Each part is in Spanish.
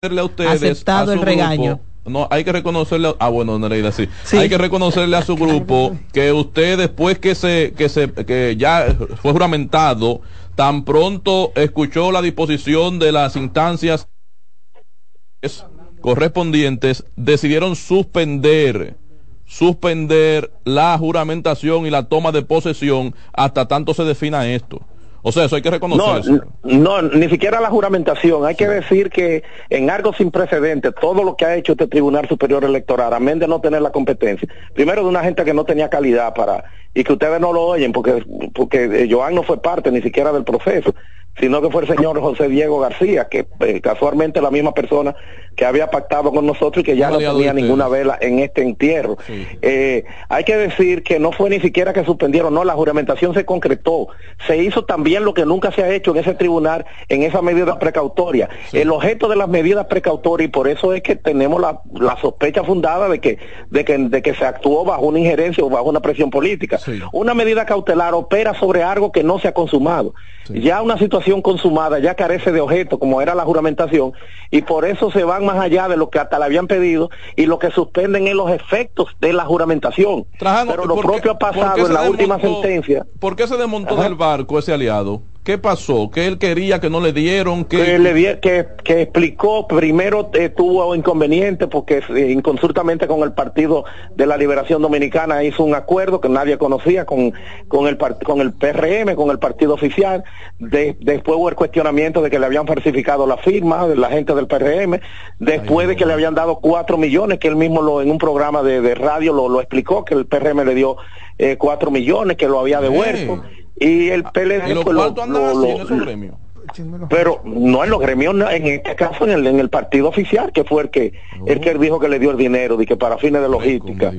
a ustedes, aceptado el regaño. No, hay que reconocerle, ah bueno, Nereida, sí. sí. Hay que reconocerle a su grupo que usted después que se, que se, que ya fue juramentado, tan pronto escuchó la disposición de las instancias correspondientes, decidieron suspender, suspender la juramentación y la toma de posesión hasta tanto se defina esto. O sea, eso hay que reconocer. No, no, ni siquiera la juramentación. Hay que decir que en algo sin precedentes, todo lo que ha hecho este Tribunal Superior Electoral, amén de no tener la competencia, primero de una gente que no tenía calidad para, y que ustedes no lo oyen, porque, porque Joan no fue parte ni siquiera del proceso sino que fue el señor José Diego García, que eh, casualmente la misma persona que había pactado con nosotros y que ya no tenía ninguna vela en este entierro. Eh, hay que decir que no fue ni siquiera que suspendieron, no, la juramentación se concretó. Se hizo también lo que nunca se ha hecho en ese tribunal, en esa medida precautoria. El objeto de las medidas precautorias, y por eso es que tenemos la, sospecha fundada de que, de, que, de que se actuó bajo una injerencia o bajo una presión política. Una medida cautelar opera sobre algo que no se ha consumado. Ya una situación consumada ya carece de objeto, como era la juramentación, y por eso se van más allá de lo que hasta le habían pedido, y lo que suspenden es los efectos de la juramentación. Pero lo propio ha pasado en la última sentencia. ¿Por qué se desmontó del barco ese aliado? ¿Qué pasó? ¿Que él quería que no le dieron? Que, le que, que explicó, primero eh, tuvo inconveniente porque eh, inconsultamente con el Partido de la Liberación Dominicana hizo un acuerdo que nadie conocía con, con, el, con el PRM, con el partido oficial. después hubo el cuestionamiento de que le habían falsificado la firma de la gente del PRM. Después de que le habían dado cuatro millones, que él mismo lo, en un programa de, radio lo, lo explicó, que el PRM le dio eh, cuatro millones, que lo había devuelto y el PLD ¿Y pues, lo, pero no en los gremios en este caso en el, en el partido oficial que fue el que el que dijo que le dio el dinero y que para fines de logística.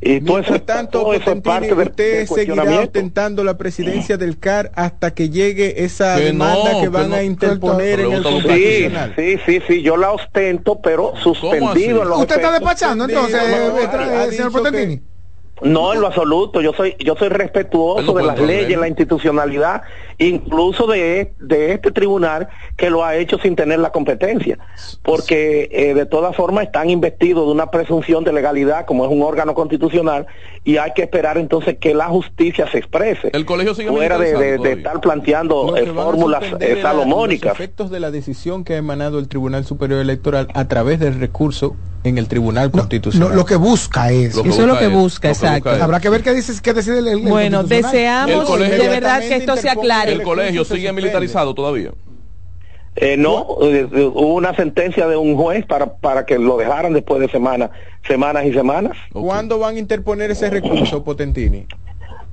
y todo eso, tanto todo eso parte usted seguirá ostentando la presidencia del CAR hasta que llegue esa demanda que van a interponer en el sí, sí sí sí yo la ostento pero suspendido usted está despachando entonces señor Potentini no, en lo absoluto. Yo soy, yo soy respetuoso de las leyes, la institucionalidad, incluso de, de, este tribunal que lo ha hecho sin tener la competencia, porque eh, de todas formas están investidos de una presunción de legalidad, como es un órgano constitucional, y hay que esperar entonces que la justicia se exprese. El colegio sigue fuera de, de, estar planteando eh, fórmulas eh, salomónicas. Los efectos de la decisión que ha emanado el Tribunal Superior Electoral a través del recurso en el Tribunal Constitucional. lo que busca es. eso es lo que busca, exacto. Habrá que ver qué dice, qué decide el, Bueno, deseamos de verdad que esto se aclare. ¿El colegio sigue militarizado todavía? Eh, no, eh, hubo una sentencia de un juez para, para que lo dejaran después de semanas, semanas y semanas. ¿Cuándo van a interponer ese recurso, Potentini?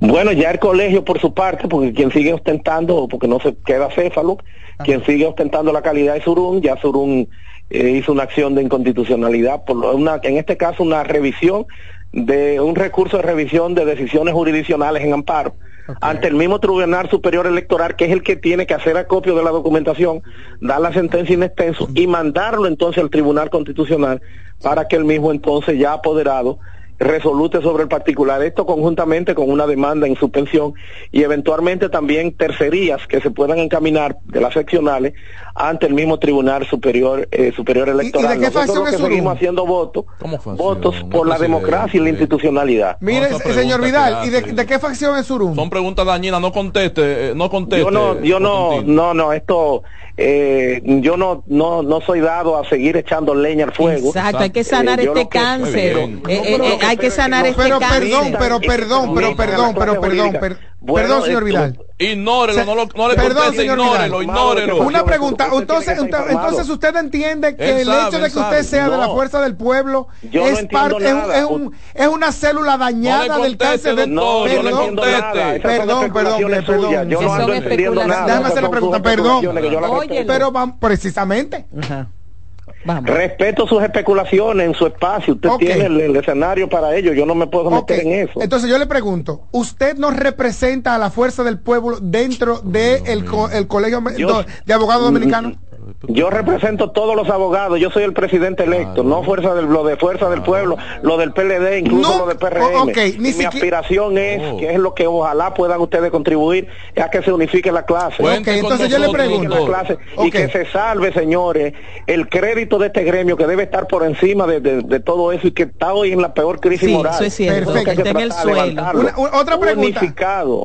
Bueno, ya el colegio por su parte, porque quien sigue ostentando, porque no se queda céfalo, quien sigue ostentando la calidad es Surún, ya Surún eh, hizo una acción de inconstitucionalidad, por una, en este caso una revisión de un recurso de revisión de decisiones jurisdiccionales en amparo ante el mismo Tribunal Superior Electoral, que es el que tiene que hacer acopio de la documentación, dar la sentencia en extenso y mandarlo entonces al Tribunal Constitucional para que el mismo entonces ya apoderado resolute sobre el particular, esto conjuntamente con una demanda en suspensión y eventualmente también tercerías que se puedan encaminar de las seccionales ante el mismo Tribunal Superior eh, Superior Electoral. ¿Y, de qué Nosotros que seguimos haciendo votos, votos por la democracia y la institucionalidad. Mire, señor Vidal, ¿y de, qué facción es Surum? Son preguntas dañinas, no conteste, eh, no conteste. Yo no, yo no, no, no, esto eh, yo no, no, no soy dado a seguir echando leña al fuego. Exacto, hay que sanar este cáncer. hay que sanar este cáncer. Perdón, pero perdón, pero perdón, pero perdón, perdón, señor Vidal. Ignórelo, no, lo, no le Perdón, señor ignórelo, ignórelo. Una pregunta, entonces, entonces usted entiende que el hecho de que usted sea de la fuerza del pueblo es parte, es, un, es una célula dañada del cáncer de no, perdón, perdón, perdón, perdón. Yo no ando entendiendo nada. Déjame hacer la pregunta, perdón. Pero precisamente. Respeto sus especulaciones en su espacio. Usted tiene el, escenario para ello. Yo no me puedo meter en eso. Entonces yo le pregunto, ¿usted no representa a la fuerza del pueblo dentro del de el, el colegio de abogados dominicanos? Yo represento todos los abogados, yo soy el presidente electo, no fuerza del lo de fuerza del pueblo, lo del PLD, incluso lo del PRM. mi aspiración es, oh. que es lo que ojalá puedan ustedes contribuir, es a que se unifique la clase. entonces yo le pregunto. Y que se salve, señores, el crédito de este gremio que debe estar por encima de, todo eso y que está hoy en la peor crisis moral. Eso es cierto, Perfecto. en el suelo. otra pregunta.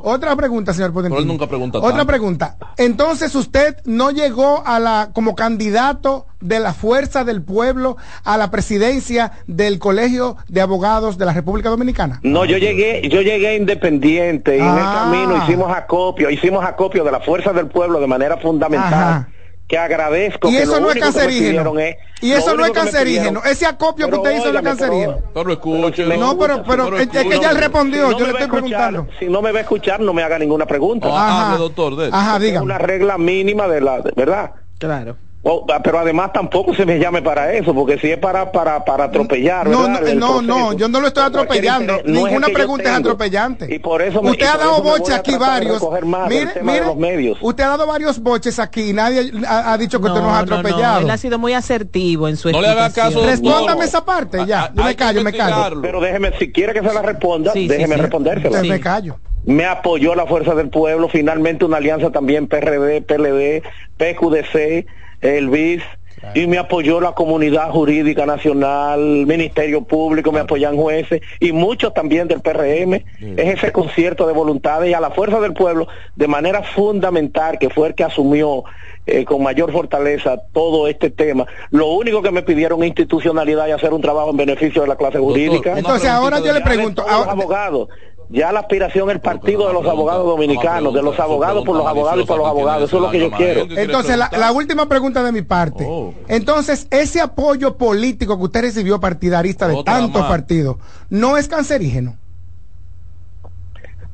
Otra pregunta, señor nunca pregunta Otra pregunta. Entonces usted no llegó a la como candidato de la fuerza del pueblo a la presidencia del Colegio de Abogados de la República Dominicana? No, yo llegué, yo llegué independiente y en el ah. camino hicimos acopio, hicimos acopio de la fuerza del pueblo de manera fundamental que agradezco. Y eso no es cancerígeno. y eso no es cancerígeno. Ese acopio que usted hizo no es cancerígeno. Pero escuche. No, pero, pero, es que ya él respondió. yo le estoy preguntando. Si no me va a escuchar, no me haga ninguna pregunta. Ajá, doctor. Ajá, diga. Una regla mínima de la, ¿verdad? Claro. Oh, ah, pero además tampoco se me llame para eso, porque si es para para, para atropellar. No, no, no, yo no lo estoy atropellando. Ninguna pregunta es atropellante. Y por eso usted ha dado boches aquí varios. Mire, mire, usted ha dado varios boches aquí y nadie ha, dicho que usted nos ha atropellado. él ha sido muy asertivo en su No le haga caso. Respóndame esa parte ya. Yo me callo, me callo. Pero déjeme, si quiere que se la responda, déjeme respondérsela. Me callo me apoyó la Fuerza del Pueblo, finalmente una alianza también PRD, PLD, PQDC, el BIS, y me apoyó la comunidad jurídica nacional, Ministerio Público, me apoyan jueces y muchos también del PRM. Es ese concierto de voluntades y a la fuerza del pueblo, de manera fundamental, que fue el que asumió eh, con mayor fortaleza todo este tema. Lo único que me pidieron institucionalidad y hacer un trabajo en beneficio de la clase jurídica. Entonces ahora yo le pregunto a los abogados ya la aspiración es el partido de los abogados dominicanos, de los abogados por los abogados y por los abogados. Eso es lo que yo quiero. Entonces, la, última pregunta de mi parte. Oh. Entonces, ese apoyo político que usted recibió partidarista de tantos partidos, ¿no es cancerígeno?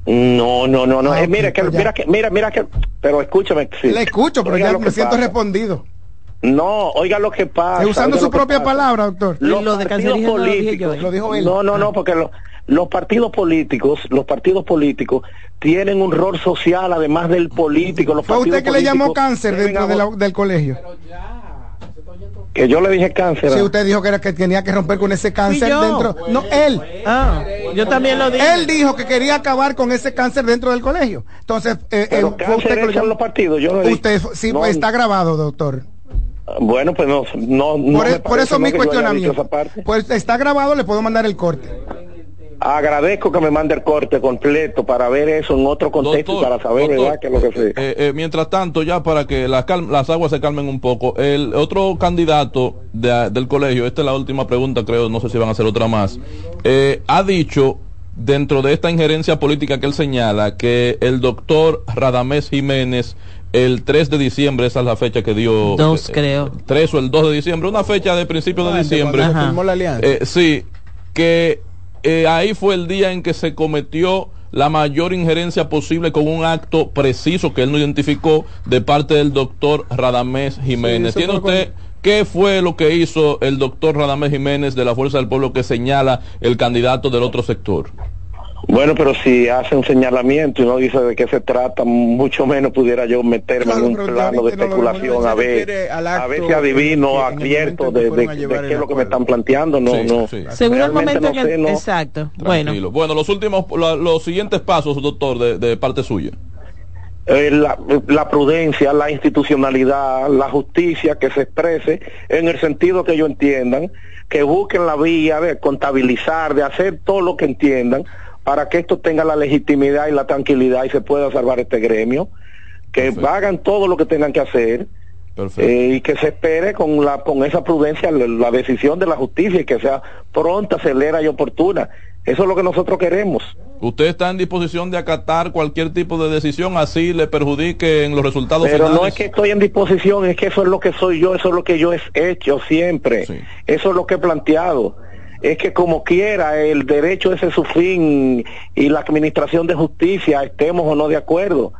No, no, no, no. Ah, eh, mira, que, pues mira, que, mira, mira que, pero escúchame. Le escucho, pero ya me siento respondido. No, oiga lo que pasa. usando su propia palabra, doctor. lo de políticos. Lo, dijo él. No, no, no, porque lo, los partidos políticos, los partidos políticos tienen un rol social además del político. Los ¿Fue usted que le llamó cáncer dentro del colegio? Que yo le dije cáncer. Sí, usted dijo que, era que tenía que romper con ese cáncer dentro. No, él. Ah, yo también lo dije. Él dijo que quería acabar con ese cáncer dentro del colegio. Entonces, eh, eh fue usted que los partidos. Yo usted, sí, pues, está grabado, doctor. Bueno, pues no, no, por, por eso mi cuestionamiento. Pues está grabado, le puedo mandar el corte. Agradezco que me mande el corte completo para ver eso en otro contexto para saber verdad qué es lo que sé. Eh, eh, mientras tanto, ya para que las, las aguas se calmen un poco, el otro candidato del colegio, esta es la última pregunta, creo, no sé si van a hacer otra más, eh, ha dicho dentro de esta injerencia política que él señala que el doctor Radamés Jiménez el 3 de diciembre, esa es la fecha que dio. Dos, creo. 3 o el 2 de diciembre, una fecha de principio de ah, diciembre. sí, que eh, ahí fue el día en que se cometió la mayor injerencia posible con un acto preciso que él no identificó de parte del doctor Radamés Jiménez. ¿Tiene usted qué fue lo que hizo el doctor Radamés Jiménez de la Fuerza del Pueblo que señala el candidato del otro sector? Bueno, pero si hace un señalamiento y no dice de qué se trata, mucho menos pudiera yo meterme en un plano de especulación a ver, a ver si adivino, advierto de, qué es lo que me están planteando. No, no. Según el momento que, exacto. Bueno. Bueno, los últimos, los siguientes pasos, doctor, de, parte suya. Eh, la, la, prudencia, la institucionalidad, la justicia que se exprese en el sentido que ellos entiendan, que busquen la vía de contabilizar, de hacer todo lo que entiendan para que esto tenga la legitimidad y la tranquilidad y se pueda salvar este gremio, que hagan todo lo que tengan que hacer eh, y que se espere con la con esa prudencia la, decisión de la justicia y que sea pronta, acelera y oportuna. Eso es lo que nosotros queremos. ¿Usted está en disposición de acatar cualquier tipo de decisión así le perjudique en los resultados Pero no es que estoy en disposición, es que eso es lo que soy yo, eso es lo que yo he hecho siempre. Eso es lo que he planteado es que como quiera el derecho ese es su fin y la administración de justicia estemos o no de acuerdo.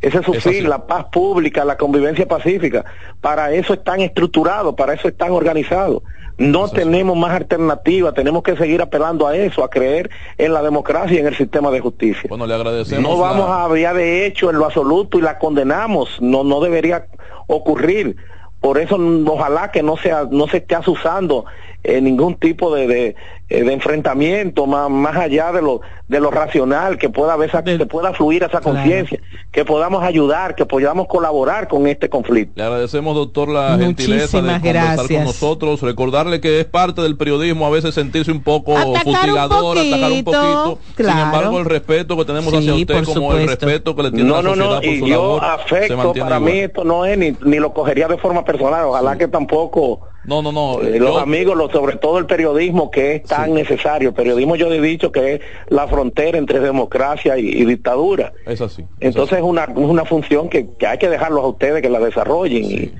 Ese es su fin, la paz pública, la convivencia pacífica. Para eso están estructurados, para eso están organizados. No tenemos más alternativa, tenemos que seguir apelando a eso, a creer en la democracia y en el sistema de justicia. Bueno, le agradecemos. No vamos a hablar de hecho en lo absoluto y la condenamos, no, no debería ocurrir por eso ojalá que no sea no se esté asusando eh, ningún tipo de, de, eh, enfrentamiento más, más allá de lo de lo racional que pueda haber que pueda fluir esa conciencia que podamos ayudar que podamos colaborar con este conflicto. Le agradecemos doctor la gentileza de conversar con nosotros. Recordarle que es parte del periodismo a veces sentirse un poco fustigador atacar un poquito sin embargo el respeto que tenemos hacia usted como el respeto que le tiene no, la sociedad no, no, y yo afecto para mí esto no es ni, ni lo cogería de forma personal ojalá que tampoco no, no, no. Eh, los amigos, sobre todo el periodismo que es tan necesario. El periodismo yo he dicho que es la frontera entre democracia y, dictadura. Es así. Entonces es una, una función que, hay que dejarlos a ustedes que la desarrollen. Y,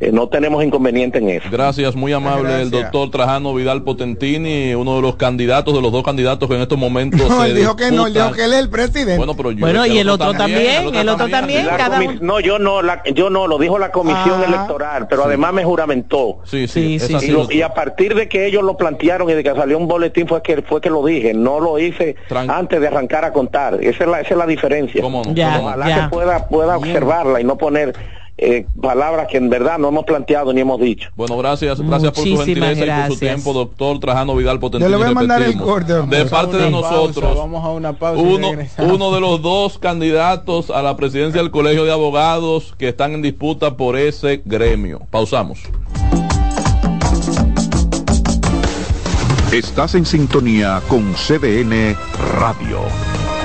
eh, no tenemos inconveniente en eso. Gracias, muy amable el doctor Trajano Vidal Potentini, uno de los candidatos, de los dos candidatos que en estos momentos. No, él dijo que no, él dijo que él es el presidente. Bueno, pero yo bueno y el otro, también, el otro también, cada No, yo no, yo no, lo dijo la comisión ah. electoral, pero además me juramentó. Sí, sí, sí, y, a partir de que ellos lo plantearon y de que salió un boletín fue que fue que lo dije, no lo hice antes de arrancar a contar. Esa es la, esa es la diferencia. ¿Cómo no? Ojalá que pueda, pueda observarla y no poner eh, palabras que en verdad no hemos planteado ni hemos dicho. Bueno, gracias, gracias por su gentileza y por su tiempo, doctor Trajano Vidal Potente. le voy a mandar el corte. De parte de nosotros, vamos a una pausa uno, uno de los dos candidatos a la presidencia del Colegio de Abogados que están en disputa por ese gremio. Pausamos. Estás en sintonía con CDN Radio.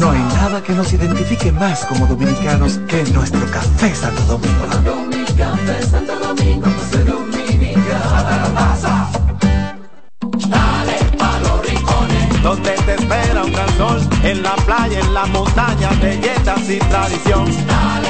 no hay nada que nos identifique más como dominicanos que nuestro café Santo Domingo. Dale a los rincones. Donde te espera un gran sol, en la playa, en la montaña, belletas y tradición. Dale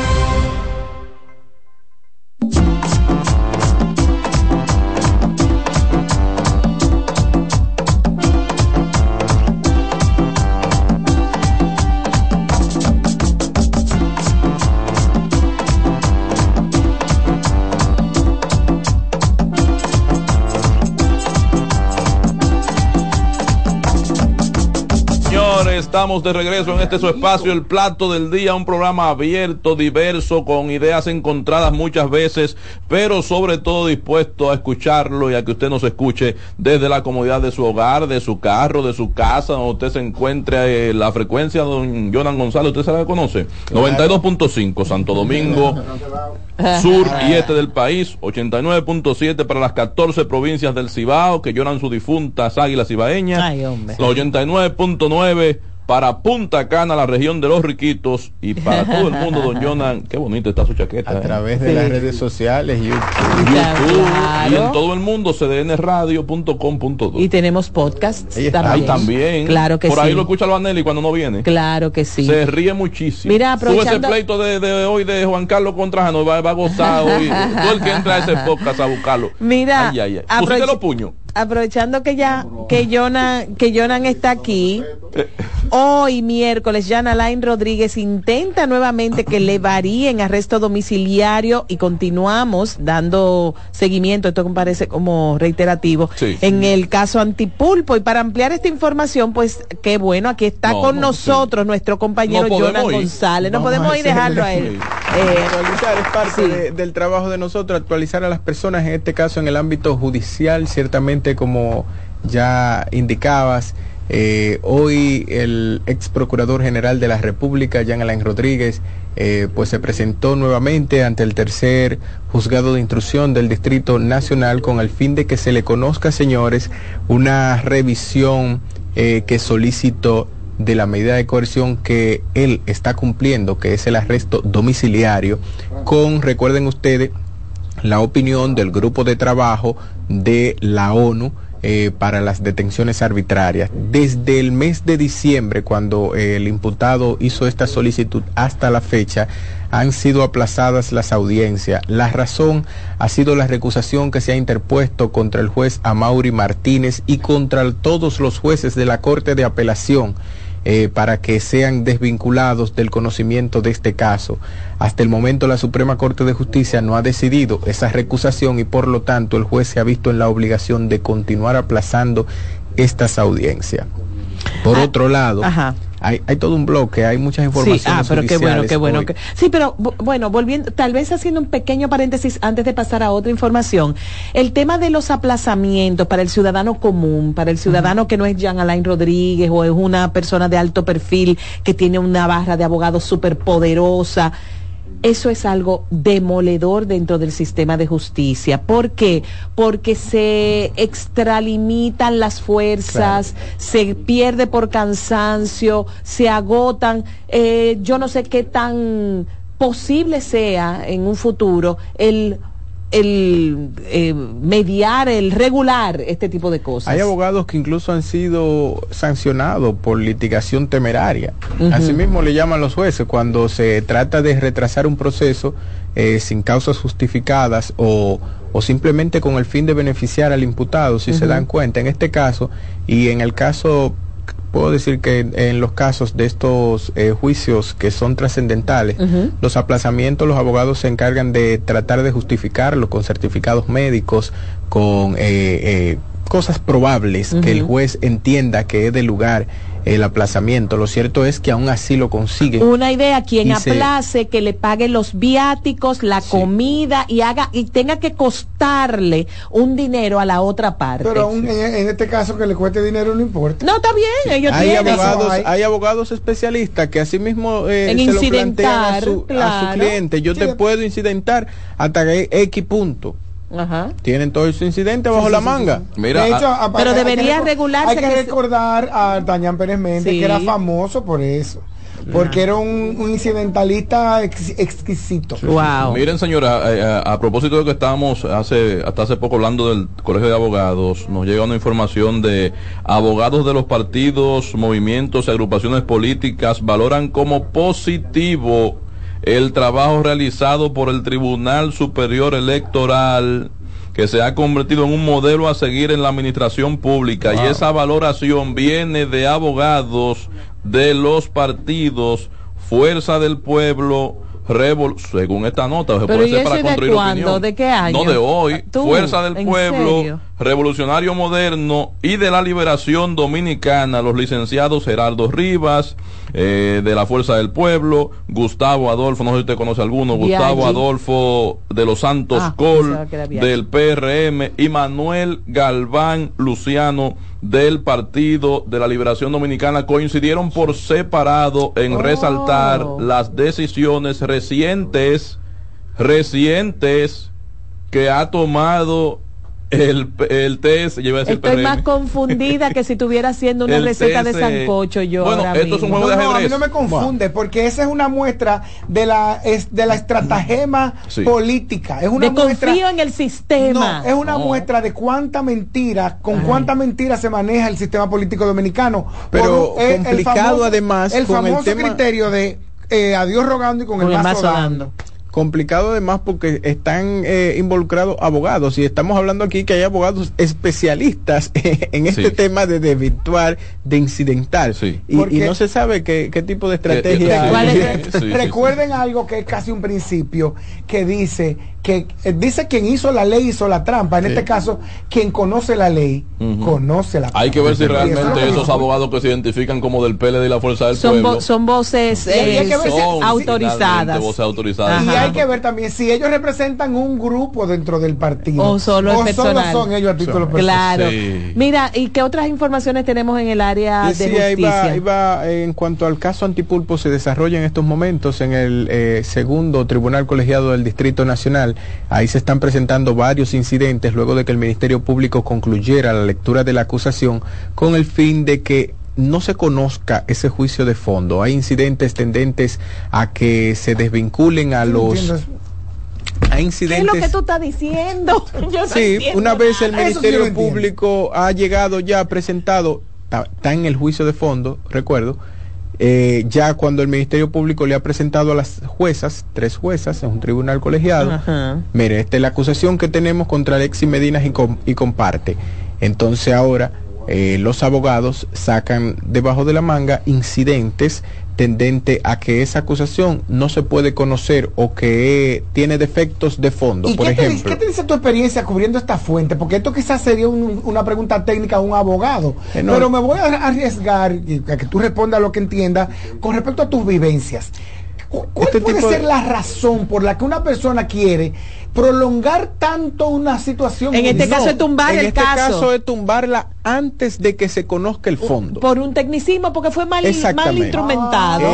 Estamos de regreso en este su espacio, el plato del día, un programa abierto, diverso, con ideas encontradas muchas veces, pero sobre todo dispuesto a escucharlo y a que usted nos escuche desde la comodidad de su hogar, de su carro, de su casa, donde usted se encuentre. Eh, la frecuencia, don Jonan González, ¿usted se la conoce? 92.5, Santo Domingo. sur y este del país, 89.7 para las 14 provincias del Cibao que lloran sus difuntas águilas cibaeñas, Ay, 89.9 para Punta Cana, la región de los riquitos, y para todo el mundo, don Jonan, qué bonito está su chaqueta. A ¿eh? través de las redes sociales, YouTube, y en todo el mundo, cdnradio.com.do. Y tenemos podcasts ahí también. también. Claro que Por ahí lo escucha Vanelli cuando no viene. Claro que sí. Se ríe muchísimo. Mira, aprovechando... Sube ese pleito de, hoy de Juan Carlos contra Jano, va, va a gozar hoy. todo el que entra a ese podcast a buscarlo. Mira, ay, ay, ay. Pusiste los puños aprovechando que ya que Jonan que Jonan está aquí hoy miércoles Jan Alain Rodríguez intenta nuevamente que le varíen arresto domiciliario y continuamos dando seguimiento. Esto me parece como reiterativo en el caso Antipulpo. Y para ampliar esta información pues qué bueno aquí está con nosotros nuestro compañero Jonan González. No podemos ir dejarlo a él. eh, actualizar es parte del trabajo de nosotros actualizar a las personas en este caso en el ámbito judicial ciertamente como ya indicabas, eh, hoy el ex procurador general de la República, Jean Alain Rodríguez, eh, pues se presentó nuevamente ante el tercer juzgado de instrucción del Distrito Nacional con el fin de que se le conozca, señores, una revisión eh, que solicitó de la medida de coerción que él está cumpliendo, que es el arresto domiciliario, con, recuerden ustedes, la opinión del grupo de trabajo de la ONU eh, para las detenciones arbitrarias. Desde el mes de diciembre, cuando eh, el imputado hizo esta solicitud hasta la fecha, han sido aplazadas las audiencias. La razón ha sido la recusación que se ha interpuesto contra el juez Amaury Martínez y contra todos los jueces de la Corte de Apelación eh, para que sean desvinculados del conocimiento de este caso. Hasta el momento la Suprema Corte de Justicia no ha decidido esa recusación y por lo tanto el juez se ha visto en la obligación de continuar aplazando estas audiencias. Por ah, otro lado, hay, todo un bloque, hay muchas informaciones. Sí, ah, pero qué bueno, qué bueno. sí, pero bueno, volviendo, tal vez haciendo un pequeño paréntesis antes de pasar a otra información, el tema de los aplazamientos para el ciudadano común, para el ciudadano que no es Jean Alain Rodríguez o es una persona de alto perfil que tiene una barra de abogados súper poderosa eso es algo demoledor dentro del sistema de justicia. ¿Por qué? Porque se extralimitan las fuerzas, se pierde por cansancio, se agotan. Eh, yo no sé qué tan posible sea en un futuro el el eh, mediar, el regular este tipo de cosas. Hay abogados que incluso han sido sancionados por litigación temeraria. Asimismo le llaman los jueces cuando se trata de retrasar un proceso eh, sin causas justificadas o, o, simplemente con el fin de beneficiar al imputado, si se dan cuenta. En este caso, y en el caso puedo decir que en los casos de estos eh, juicios que son trascendentales, los aplazamientos, los abogados se encargan de tratar de justificarlo con certificados médicos, con eh, eh, cosas probables que el juez entienda que es de lugar el aplazamiento. Lo cierto es que aún así lo consiguen. Una idea, quien aplace, que le pague los viáticos, la comida y haga y tenga que costarle un dinero a la otra parte. Pero en, este caso que le cueste dinero no importa. No, está bien, ellos hay abogados, hay. abogados especialistas que así mismo eh, se lo plantean a su, cliente. Yo te puedo incidentar hasta X punto. Ajá. Tienen todo ese incidente bajo la manga. Mira, ah, pero debería regularse. Hay que, recordar a Dañán Pérez Méndez, que era famoso por eso. Porque era un, incidentalista exquisito. Wow. Miren, señora, eh, eh, a, propósito de que estábamos hace, hasta hace poco hablando del Colegio de Abogados, nos llega una información de abogados de los partidos, movimientos y agrupaciones políticas valoran como positivo el trabajo realizado por el Tribunal Superior Electoral que se ha convertido en un modelo a seguir en la administración pública y esa valoración viene de abogados de los partidos Fuerza del Pueblo, Revol según esta nota, se puede ser para construir de opinión. ¿De qué año? No de hoy. Fuerza del Pueblo, Revolucionario Moderno y de la Liberación Dominicana, los licenciados Gerardo Rivas, eh, de la Fuerza del Pueblo, Gustavo Adolfo, no sé si usted conoce alguno, Gustavo Adolfo de los Santos ah, Col, del PRM, y Manuel Galván Luciano del Partido de la Liberación Dominicana. Coincidieron por separado en resaltar oh. las decisiones recientes, recientes que ha tomado el, el test, Estoy más confundida que si estuviera haciendo una receta de sancocho yo. Bueno, esto es un juego de ajedrez. No, a mí no me confunde, porque esa es una muestra de la, es, de la estratagema política. Es una de confío en el sistema. No, es una muestra de cuánta mentira, con cuánta mentira se maneja el sistema político dominicano. Pero complicado además. El famoso criterio de eh, adiós rogando y con, el, mazo, dando complicado además porque están eh, involucrados abogados. Y estamos hablando aquí que hay abogados especialistas en este tema de desvirtuar, de incidental y, no se sabe qué, tipo de estrategia recuerden algo que es casi un principio que dice que eh, dice quien hizo la ley hizo la trampa. En este caso, quien conoce la ley, conoce la Hay que ver si realmente esos abogados que se identifican como del PLD y la Fuerza del son Pueblo son voces autorizadas. Y hay que ver también si ellos representan un grupo dentro del partido. O solo, son ellos a título Claro. Mira, ¿y qué otras informaciones tenemos en el área de justicia? en cuanto al caso Antipulpo, se desarrolla en estos momentos en el eh, segundo Tribunal Colegiado del Distrito Nacional Ahí se están presentando varios incidentes luego de que el Ministerio Público concluyera la lectura de la acusación con el fin de que no se conozca ese juicio de fondo. Hay incidentes tendentes a que se desvinculen a los... Hay incidentes... ¿Qué es lo que tú estás diciendo? sí, una vez el Ministerio Público ha llegado ya presentado, está en el juicio de fondo, recuerdo, eh, ya cuando el Ministerio Público le ha presentado a las juezas, tres juezas, en un tribunal colegiado, mire, esta es la acusación que tenemos contra Alexis Medina y, y comparte. Entonces ahora eh, los abogados sacan debajo de la manga incidentes tendente a que esa acusación no se puede conocer o que tiene defectos de fondo, por qué ejemplo. Te, ¿Qué te dice tu experiencia cubriendo esta fuente? Porque esto quizás sería una pregunta técnica a un abogado, eh, pero me voy a arriesgar a que tú respondas lo que entiendas con respecto a tus vivencias. ¿Cuál este puede ser la razón por la que una persona quiere prolongar tanto una situación. En este caso es tumbar el este caso. es tumbarla antes de que se conozca el fondo. Por un tecnicismo, porque fue mal, mal instrumentado.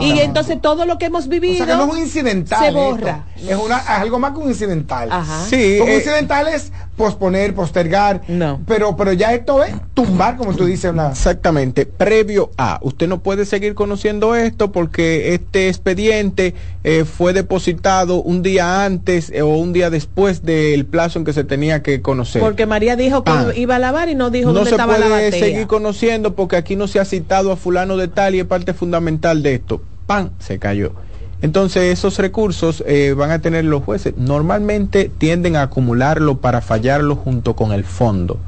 y entonces todo lo que hemos vivido. no es un incidental. Se borra. Es, una, algo más que un incidental. Ajá. Sí. un eh, incidental es posponer, postergar. No. Pero, pero ya esto es tumbar, como tú dices. Una... Exactamente. Previo a. Usted no puede seguir conociendo esto porque este expediente eh, fue depositado un día antes eh, o un día después del plazo en que se tenía que conocer. Porque María dijo que ah. iba a lavar y no dijo no dónde estaba la No se puede seguir conociendo porque aquí no se ha citado a fulano de tal y es parte fundamental de esto. ¡Pam! Se cayó. Entonces esos recursos eh, van a tener los jueces. Normalmente tienden a acumularlo para fallarlo junto con el fondo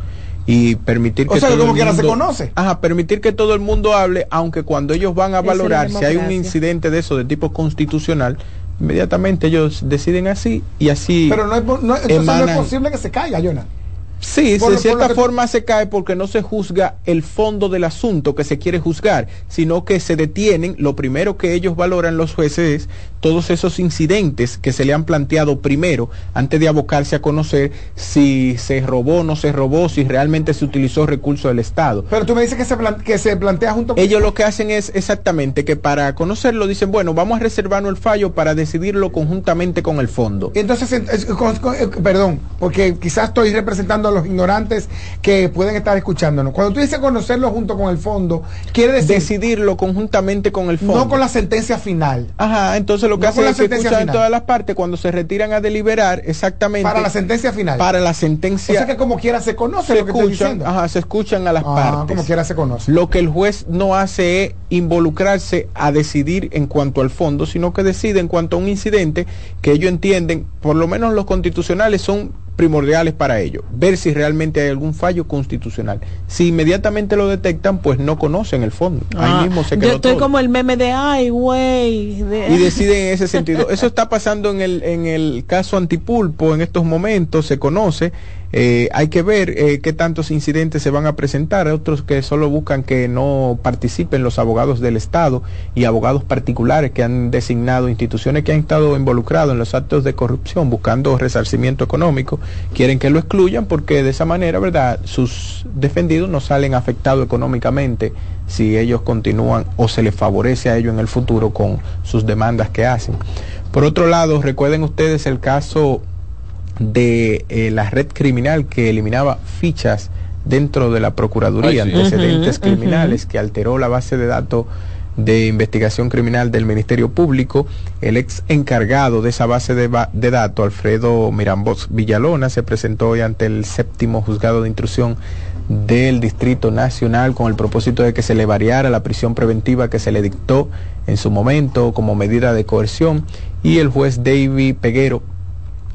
y permitir que o sea, como quiera se conoce. Ajá, permitir que todo el mundo hable, aunque cuando ellos van a valorar si hay un incidente de eso de tipo constitucional, inmediatamente ellos deciden así y así. Pero no es, no, entonces no es posible que se caiga, Jonathan. Sí, de cierta forma se cae porque no se juzga el fondo del asunto que se quiere juzgar, sino que se detienen, lo primero que ellos valoran los jueces es todos esos incidentes que se le han planteado primero, antes de abocarse a conocer si se robó o no se robó, si realmente se utilizó recurso del Estado. Pero tú me dices que se, que se plantea junto con... Ellos lo que hacen es exactamente que para conocerlo dicen, bueno, vamos a reservarnos el fallo para decidirlo conjuntamente con el fondo. Entonces, eh, perdón, porque quizás estoy representando los ignorantes que pueden estar escuchándonos. Cuando tú dices conocerlo junto con el fondo, quiere decir... Decidirlo conjuntamente con el fondo. No con la sentencia final. Ajá, entonces lo que hace es que escuchan todas las partes cuando se retiran a deliberar exactamente... Para la sentencia final. Para la sentencia... O sea que como quiera se conoce se lo que escuchan, Ajá, se escuchan a las ah, partes. Como quiera se conoce. Lo que el juez no hace es involucrarse a decidir en cuanto al fondo, sino que decide en cuanto a un incidente que ellos entienden, por lo menos los constitucionales son primordiales para ello, ver si realmente hay algún fallo constitucional. Si inmediatamente lo detectan, pues no conocen el fondo. Ahí ah, mismo se quedó Yo estoy como el meme de ay, güey. Y deciden en ese sentido. Eso está pasando en el, en el caso Antipulpo en estos momentos, se conoce eh, hay que ver eh, qué tantos incidentes se van a presentar, otros que solo buscan que no participen los abogados del Estado y abogados particulares que han designado instituciones que han estado involucrados en los actos de corrupción buscando resarcimiento económico, quieren que lo excluyan porque de esa manera, ¿verdad?, sus defendidos no salen afectados económicamente si ellos continúan o se les favorece a ellos en el futuro con sus demandas que hacen. Por otro lado, recuerden ustedes el caso de eh, la red criminal que eliminaba fichas dentro de la Procuraduría, antecedentes criminales, que alteró la base de datos de investigación criminal del Ministerio Público. El ex encargado de esa base de, de datos, Alfredo Mirambos Villalona, se presentó hoy ante el séptimo juzgado de intrusión del Distrito Nacional con el propósito de que se le variara la prisión preventiva que se le dictó en su momento como medida de coerción y el juez David Peguero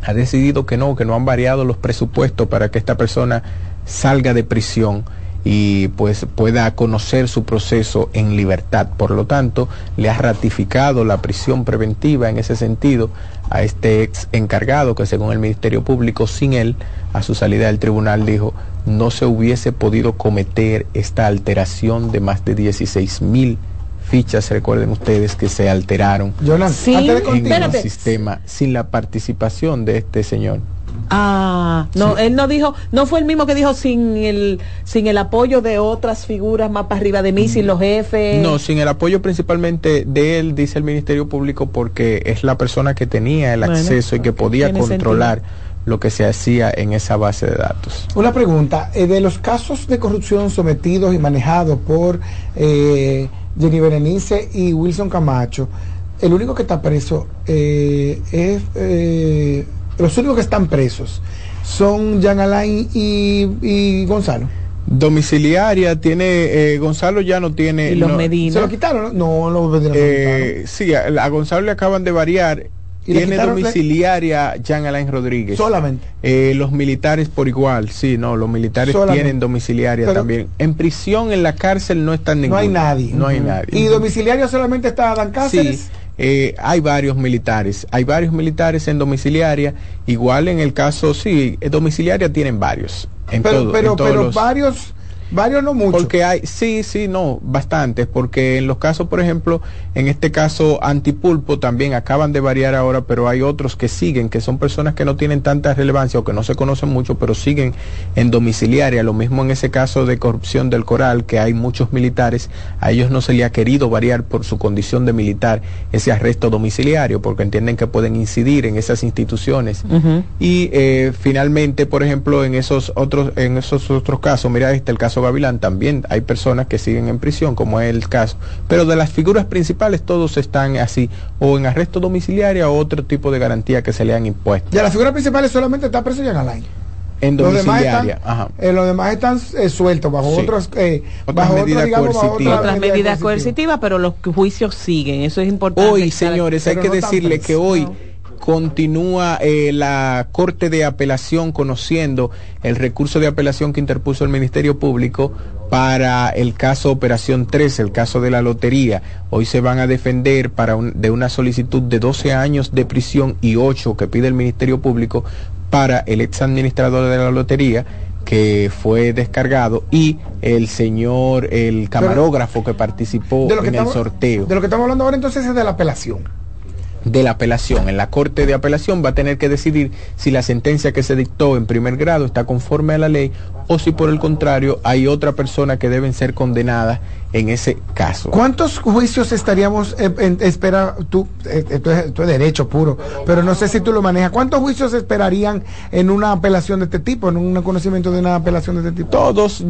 ha decidido que no, que no han variado los presupuestos para que esta persona salga de prisión y pues pueda conocer su proceso en libertad. Por lo tanto, le ha ratificado la prisión preventiva en ese sentido a este ex encargado que según el Ministerio Público, sin él, a su salida del tribunal dijo, no se hubiese podido cometer esta alteración de más de 16 mil fichas, recuerden ustedes que se alteraron en el sistema sin la participación de este señor. Ah, no, él no dijo, no fue el mismo que dijo sin el, sin el apoyo de otras figuras más para arriba de mí, sin los jefes. No, sin el apoyo principalmente de él, dice el Ministerio Público, porque es la persona que tenía el acceso y que podía controlar lo que se hacía en esa base de datos. Una pregunta, eh, de los casos de corrupción sometidos y manejados por eh, Jenny Berenice y Wilson Camacho, el único que está preso eh, es... Eh, los únicos que están presos son Jean Alain y, Gonzalo. Domiciliaria tiene, eh, Gonzalo ya no tiene... ¿Y los Medina? ¿Se lo quitaron? No, los Medina eh, Sí, a, Gonzalo le acaban de variar tiene domiciliaria Jean Alain Rodríguez. Solamente. Eh, los militares por igual, sí, no, los militares tienen domiciliaria también. En prisión, en la cárcel no están ninguno. No hay nadie. No hay nadie. ¿Y domiciliaria solamente está Dan Cáceres? Sí. Eh, hay varios militares, hay varios militares en domiciliaria, igual en el caso, sí, domiciliaria tienen varios. En pero, pero, pero varios Varios no muchos. Porque hay, sí, sí, no, bastantes, porque en los casos, por ejemplo, en este caso antipulpo también acaban de variar ahora, pero hay otros que siguen, que son personas que no tienen tanta relevancia o que no se conocen mucho, pero siguen en domiciliaria. Lo mismo en ese caso de corrupción del coral, que hay muchos militares, a ellos no se le ha querido variar por su condición de militar ese arresto domiciliario, porque entienden que pueden incidir en esas instituciones. Y eh, finalmente, por ejemplo, en esos otros, en esos otros casos, mira este el caso Gavilán también hay personas que siguen en prisión, como es el caso. Pero de las figuras principales todos están así, o en arresto domiciliario o otro tipo de garantía que se le han impuesto. De las figuras principales solamente está preso ya Alain. En domiciliaria. Eh, los demás están, eh, sueltos bajo otras, eh, bajo medidas coercitivas. Otras medidas coercitivas, pero los juicios siguen. Eso es importante. Hoy, señores, hay que decirle que hoy continúa eh, la Corte de Apelación conociendo el recurso de apelación que interpuso el Ministerio Público para el caso Operación 3, el caso de la lotería. Hoy se van a defender para de una solicitud de 12 años de prisión y 8 que pide el Ministerio Público para el ex administrador de la lotería que fue descargado y el señor, el camarógrafo que participó en el sorteo. De lo que estamos hablando ahora entonces es de la apelación de la apelación. En la Corte de Apelación va a tener que decidir si la sentencia que se dictó en primer grado está conforme a la ley o si por el contrario hay otra persona que deben ser condenadas en ese caso. ¿Cuántos juicios estaríamos eh, en, espera tú eh, esto es, derecho puro, pero no sé si tú lo manejas. ¿Cuántos juicios esperarían en una apelación de este tipo, en un conocimiento de una apelación de este tipo? Todos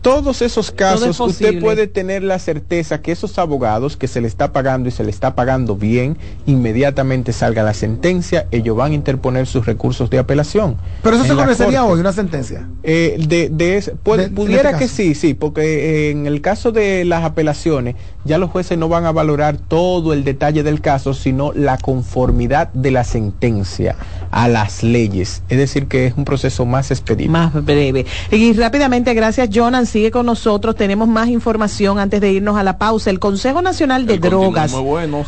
todos esos casos usted puede tener la certeza que esos abogados que se le está pagando y se le está pagando bien, inmediatamente salga la sentencia, ellos van a interponer sus recursos de apelación. Pero eso se conocería hoy una sentencia. Eh, de, de, pudiera este que sí, sí, porque en el caso de las apelaciones, ya los jueces no van a valorar todo el detalle del caso, sino la conformidad de la sentencia a las leyes. Es decir, que es un proceso más expedito. Más breve. Y rápidamente, gracias, Jonan. Sigue con nosotros. Tenemos más información antes de irnos a la pausa. El Consejo Nacional de Drogas,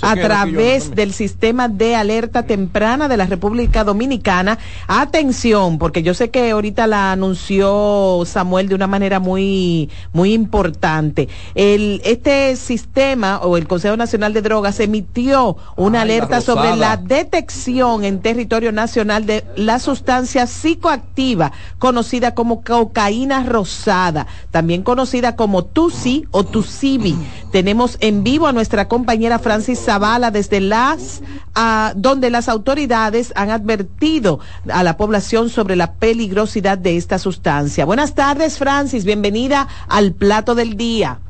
a través del sistema de alerta temprana de la República Dominicana, atención, porque yo sé que ahorita la anunció Samuel de una manera muy, muy importante este sistema o el Consejo Nacional de Drogas emitió una alerta sobre la detección en territorio nacional de la sustancia psicoactiva conocida como cocaína rosada, también conocida como TUSI o TUSIBI. Tenemos en vivo a nuestra compañera Francis Zavala desde las donde las autoridades han advertido a la población sobre la peligrosidad de esta sustancia. Buenas tardes, Francis, bienvenida al plato del día.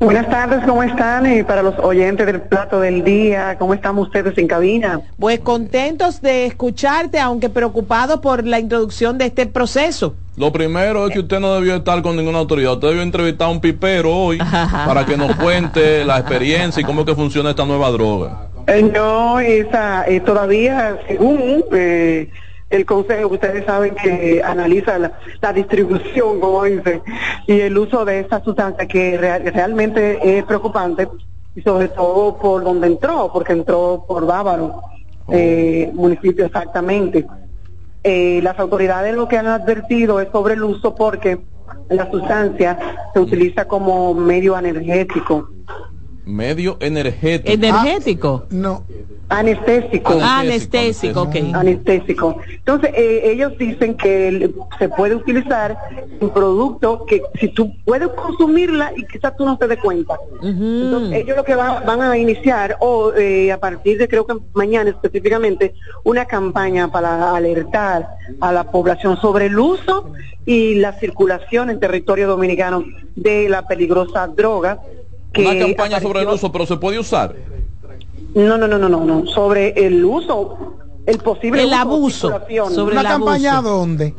Buenas tardes, ¿cómo están? Y para los oyentes del plato del día, ¿cómo están ustedes en cabina? Pues contentos de escucharte, aunque preocupados por la introducción de este proceso. Lo primero es que usted no debió estar con ninguna autoridad. Usted debió entrevistar a un pipero hoy para que nos cuente la experiencia y cómo que funciona esta nueva droga. Eh, no, esa, eh, todavía, según... Eh, el Consejo, ustedes saben que analiza la, distribución, como dice, y el uso de esta sustancia que realmente es preocupante, y sobre todo por donde entró, porque entró por Bávaro, oh. eh, municipio exactamente. Eh, las autoridades lo que han advertido es sobre el uso porque la sustancia se utiliza como medio energético. Medio energético. ¿Energético? Ah, no. Anestésico. Anestésico, ok. Anestésico. Entonces, eh, ellos dicen que se puede utilizar un producto que si tú puedes consumirla y quizás tú no te des cuenta. Entonces, ellos lo que van a iniciar, o eh, a partir de creo que mañana específicamente, una campaña para alertar a la población sobre el uso y la circulación en territorio dominicano de la peligrosa droga. Que una campaña sobre el uso, pero se puede usar. No, no, no, no, no, sobre el uso, el posible el abuso, sobre ¿Una campaña dónde?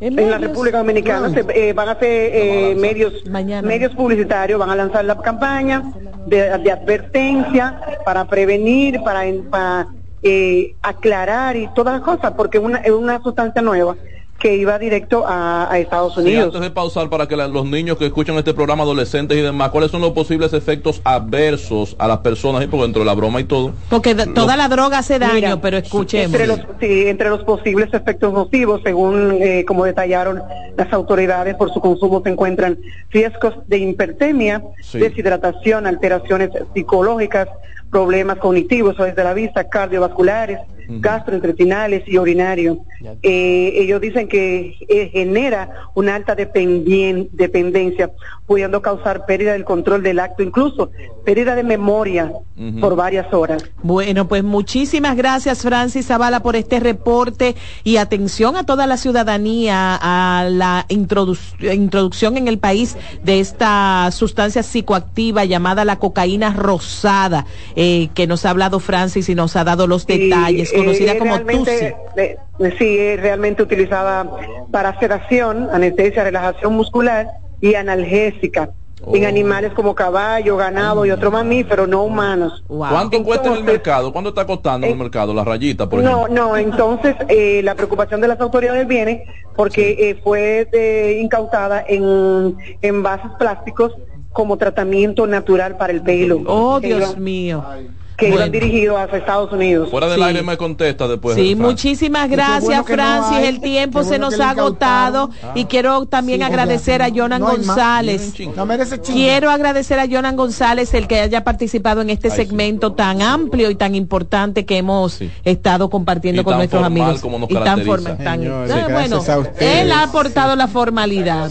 En, la República Dominicana eh, van a hacer eh, medios medios publicitarios, van a lanzar la campaña de, advertencia para prevenir, para, para eh, aclarar y todas las cosas, porque una, es una sustancia nueva que iba directo a, Estados Unidos. antes de pausar, para que los niños que escuchan este programa, adolescentes y demás, ¿cuáles son los posibles efectos adversos a las personas? Porque dentro de la broma y todo. Porque toda la droga hace daño, pero escuchemos. Entre los, sí, entre los posibles efectos nocivos, según eh, como detallaron las autoridades, por su consumo se encuentran riesgos de hipertemia, deshidratación, alteraciones psicológicas, problemas cognitivos o desde la vista, cardiovasculares, gastrointestinales y urinarios. Eh, ellos dicen que eh, genera una alta dependencia, pudiendo causar pérdida del control del acto, incluso pérdida de memoria por varias horas. Bueno, pues muchísimas gracias Francis Zavala por este reporte y atención a toda la ciudadanía a la introducción en el país de esta sustancia psicoactiva llamada la cocaína rosada, eh, que nos ha hablado Francis y nos ha dado los detalles conocida eh, como TUSI. sí, realmente utilizada para sedación, anestesia, relajación muscular y analgésica. En oh. animales como caballo, ganado y otros mamíferos no humanos. ¿Cuánto cuesta en el mercado? ¿Cuánto está costando en el eh, mercado la rayita, por no, No, entonces eh, la preocupación de las autoridades viene porque fue incautada en envases plásticos como tratamiento natural para el pelo. Oh, Dios mío. Que iban dirigidos hacia Estados Unidos. Fuera del aire me contesta después. Sí, muchísimas gracias, Francis. el tiempo se nos ha agotado y quiero también agradecer a Jonan González. quiero agradecer a Jonan González el que haya participado en este segmento tan amplio y tan importante que hemos estado compartiendo con nuestros amigos. y tan formal. bueno, él ha aportado la formalidad.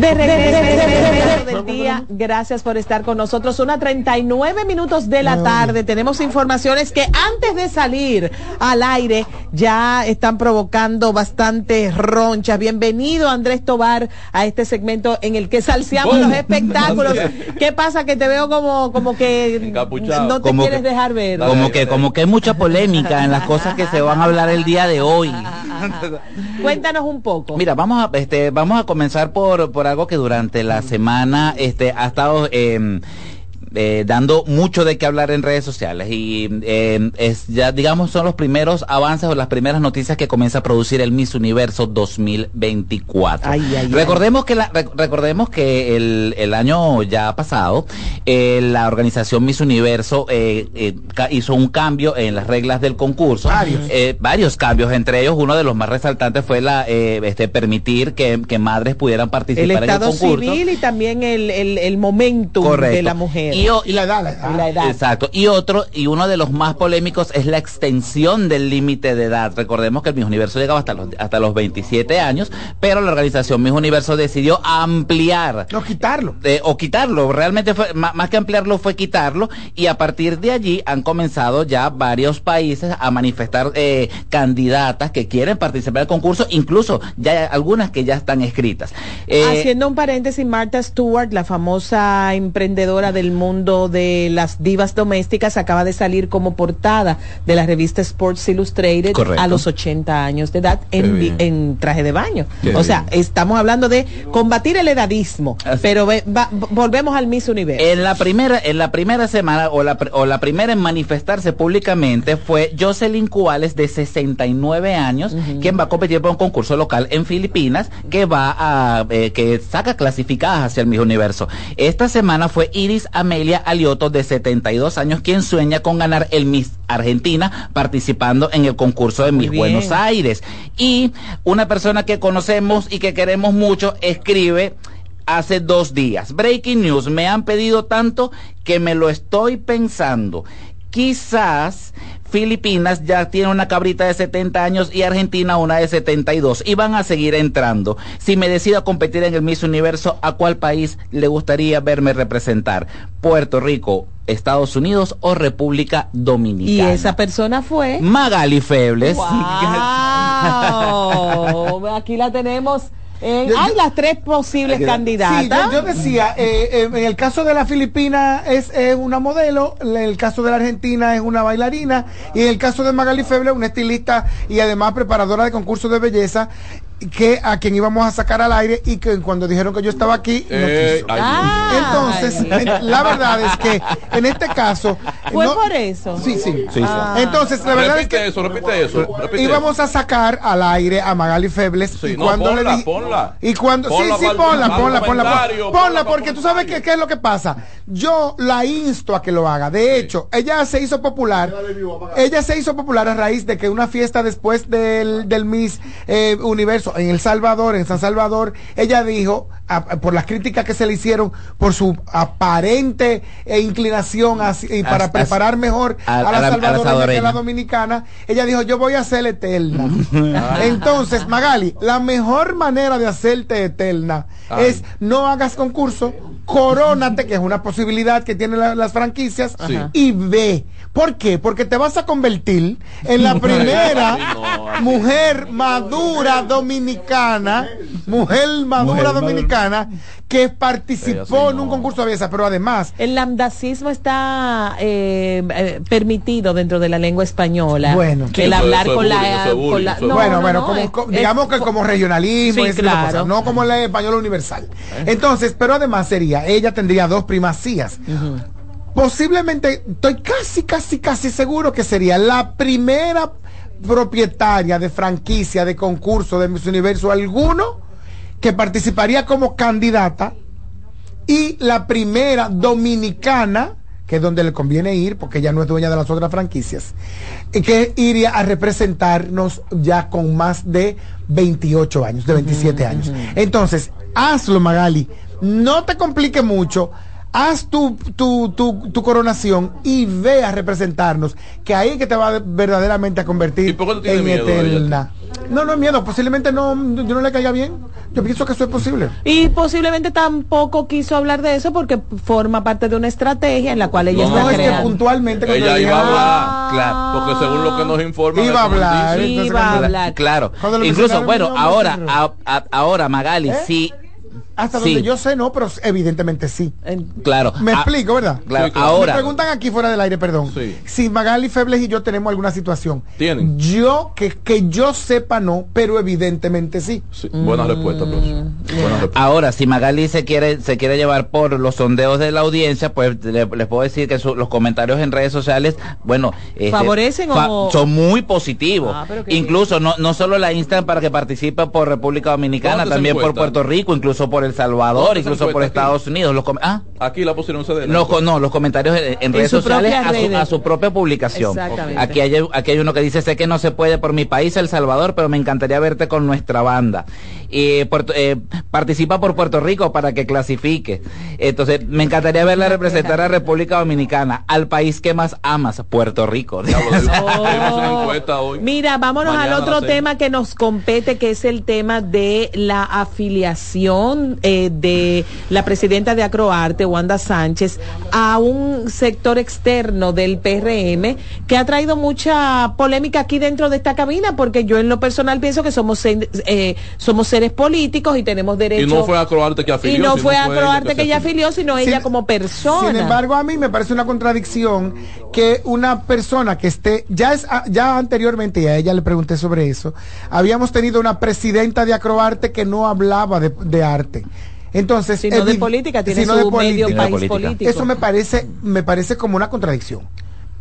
De regreso del día, gracias por estar con nosotros. Una 39 minutos de la tarde. Tenemos informaciones que antes de salir al aire ya están provocando bastantes ronchas. Bienvenido Andrés Tobar a este segmento en el que salseamos los espectáculos. ¿Qué pasa? Que te veo como, como que no te quieres dejar ver. Como que, como que hay mucha polémica en las cosas que se van a hablar el día de hoy. Cuéntanos un poco. Mira, vamos a, este, vamos a comenzar por, por algo que durante la semana este, ha estado... Eh, eh, dando mucho de qué hablar en redes sociales y eh, es ya digamos son los primeros avances o las primeras noticias que comienza a producir el Miss Universo 2024. recordemos que la, recordemos que el, el, año ya pasado eh, la organización Miss Universo hizo un cambio en las reglas del concurso, varios, varios cambios entre ellos uno de los más resaltantes fue la este permitir que, que madres pudieran participar en el concurso. civil y también el, el, el momento de la mujer. Y, la, edad, Exacto. Y otro, y uno de los más polémicos es la extensión del límite de edad. Recordemos que el Miss Universo llegaba hasta los, hasta los 27 años, pero la organización Miss Universo decidió ampliar. No, quitarlo. Eh, o quitarlo. Realmente fue, más, que ampliarlo fue quitarlo. Y a partir de allí han comenzado ya varios países a manifestar eh, candidatas que quieren participar del concurso. Incluso ya hay algunas que ya están escritas. Eh, Haciendo un paréntesis, Marta Stewart, la famosa emprendedora del mundo mundo de las divas domésticas acaba de salir como portada de la revista Sports Illustrated a los 80 años de edad en, traje de baño. o sea, estamos hablando de combatir el edadismo, pero volvemos al Miss Universo. En la primera, en la primera semana o la, o la primera en manifestarse públicamente fue Jocelyn Cuales de 69 años, quien va a competir por un concurso local en Filipinas que va a eh, que saca clasificadas hacia el Miss Universo. Esta semana fue Iris Amelia Alioto, de 72 años, quien sueña con ganar el Miss Argentina participando en el concurso de Miss Buenos Aires. Y una persona que conocemos y que queremos mucho escribe hace dos días. Breaking News, me han pedido tanto que me lo estoy pensando. Quizás Filipinas ya tiene una cabrita de 70 años y Argentina una de 72 y van a seguir entrando. Si me decido competir en el Miss Universo, ¿a cuál país le gustaría verme representar? Puerto Rico, Estados Unidos o República Dominicana. Y esa persona fue Magali Febles. Aquí la tenemos hay las tres posibles candidatas. yo, decía, eh, eh, en el caso de la Filipina es, una modelo, en el caso de la Argentina es una bailarina y en el caso de Magali Feble una estilista y además preparadora de concursos de belleza que a quien íbamos a sacar al aire y que cuando dijeron que yo estaba aquí no quiso. Entonces, la verdad es que en este caso fue por eso. Sí, sí. Entonces, la verdad es que eso, repite eso. íbamos a sacar al aire a Magali Febles y cuando le di, y cuando sí, sí, ponla, ponla, ponla, ponla, porque tú sabes que, qué es lo que pasa. Yo la insto a que lo haga. De hecho, ella se hizo popular. Ella se hizo popular a raíz de que una fiesta después del, del Miss eh, Universo en El Salvador, en San Salvador, ella dijo, por las críticas que se le hicieron, por su aparente eh, inclinación y para preparar mejor a, la, salvadoreña que a la dominicana, ella dijo, yo voy a ser eterna. Entonces, Magali, la mejor manera de hacerte eterna es no hagas concurso, corónate, que es una posibilidad que tienen las franquicias, y ve. ¿Por qué? Porque te vas a convertir en la primera mujer madura dominicana, mujer madura dominicana, que participó en un concurso de belleza, pero además... El lambdacismo está eh, eh, permitido dentro de la lengua española. Bueno, el hablar con, la, bueno, bueno, digamos que como regionalismo, no como el español universal. Entonces, pero además sería, ella tendría dos primacías. Posiblemente, estoy casi, casi, casi seguro que sería la primera propietaria de franquicia, de concurso de Miss Universo alguno que participaría como candidata y la primera dominicana que es donde le conviene ir, porque ella no es dueña de las otras franquicias, y que iría a representarnos ya con más de 28 años, de 27 años. Entonces, hazlo, Magali, no te complique mucho, haz tu, tu, tu, tu, coronación y ve a representarnos, que ahí que te va verdaderamente a convertir en eterna. No, no miedo, posiblemente no, yo no le caiga bien. Yo pienso que eso es posible. Y posiblemente tampoco quiso hablar de eso porque forma parte de una estrategia en la cual ella no, está es creando. que puntualmente Ella iba a hablar, claro. porque según lo que nos informan, Iba a hablar, Iba a hablar. Claro. Incluso, bueno, no, no, ahora, no, no. a- a- ahora Magali, ¿Eh? sí, Hasta Sí. donde yo sé, no, pero evidentemente sí. claro. Me Ah, explico, ¿verdad? Claro, Sí, claro. ahora. Me preguntan aquí fuera del aire, perdón. Sí. Si Magali Febles y yo tenemos alguna situación. ¿Tienen? Yo, que, que yo sepa no, pero evidentemente sí. Sí, buena respuesta, profesor. Buena respuesta. Ahora, si Magali se quiere, se quiere llevar por los sondeos de la audiencia, pues le- les puedo decir que su- los comentarios en redes sociales, bueno, este, ¿Favorecen o- son muy positivos. Ah, pero qué incluso no, no solo la instan para que participe por República Dominicana, ¿Dónde se también por? Puerto Rico, incluso por El Salvador, ¿Dónde se incluso por Estados Unidos. Los com- ah, Aquí la pusieron los co- no, los comentarios en, en redes sociales a su, a su propia publicación. Exactamente. Aquí hay, aquí hay uno que dice, sé que no se puede por mi país, El Salvador, pero me encantaría verte con nuestra banda. Y Puerto- eh, participa por Puerto Rico para que clasifique. Entonces, me encantaría verla representar a República Dominicana, al país que más amas, Puerto Rico. Oh. Mira, vámonos Mañana al otro tema que nos compete, que es el tema de la afiliación eh, de la presidenta de Acroarte, Wanda Sánchez, a un sector externo del PRM que ha traído mucha polémica aquí dentro de esta cabina, porque yo en lo personal pienso que somos, eh, somos seres políticos y tenemos derecho. Y no fue a Croarte que afilió. y no fue a Croarte que ella afilió. sino ella como persona. Sin embargo, a mí me parece una contradicción que una persona que esté, ya es, ya anteriormente, y a ella le pregunté sobre eso, habíamos tenido una presidenta de Acroarte que no hablaba de, de arte. Entonces, Sino de política, tiene sino su de medio país político. Eso me parece, me parece como una contradicción.